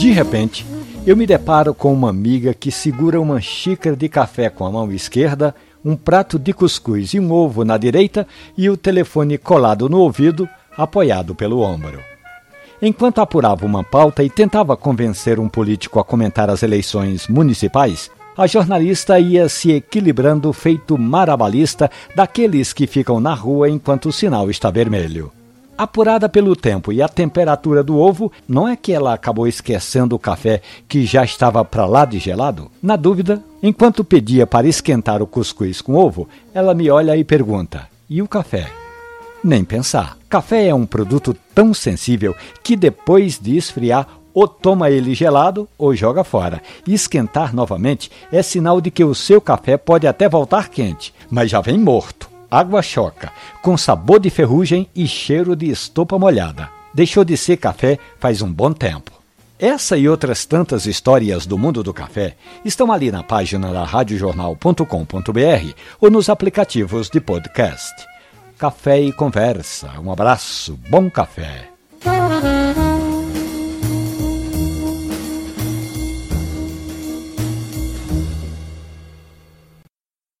De repente, eu me deparo com uma amiga que segura uma xícara de café com a mão esquerda, um prato de cuscuz e um ovo na direita e o telefone colado no ouvido, apoiado pelo ombro. Enquanto apurava uma pauta e tentava convencer um político a comentar as eleições municipais, a jornalista ia se equilibrando feito marabalista daqueles que ficam na rua enquanto o sinal está vermelho. Apurada pelo tempo e a temperatura do ovo, não é que ela acabou esquecendo o café que já estava para lá de gelado? Na dúvida, enquanto pedia para esquentar o cuscuz com ovo, ela me olha e pergunta: E o café? Nem pensar. Café é um produto tão sensível que depois de esfriar, ou toma ele gelado ou joga fora. Esquentar novamente é sinal de que o seu café pode até voltar quente, mas já vem morto água choca, com sabor de ferrugem e cheiro de estopa molhada. Deixou de ser café faz um bom tempo. Essa e outras tantas histórias do mundo do café estão ali na página da radiojornal.com.br ou nos aplicativos de podcast. Café e conversa. Um abraço, bom café.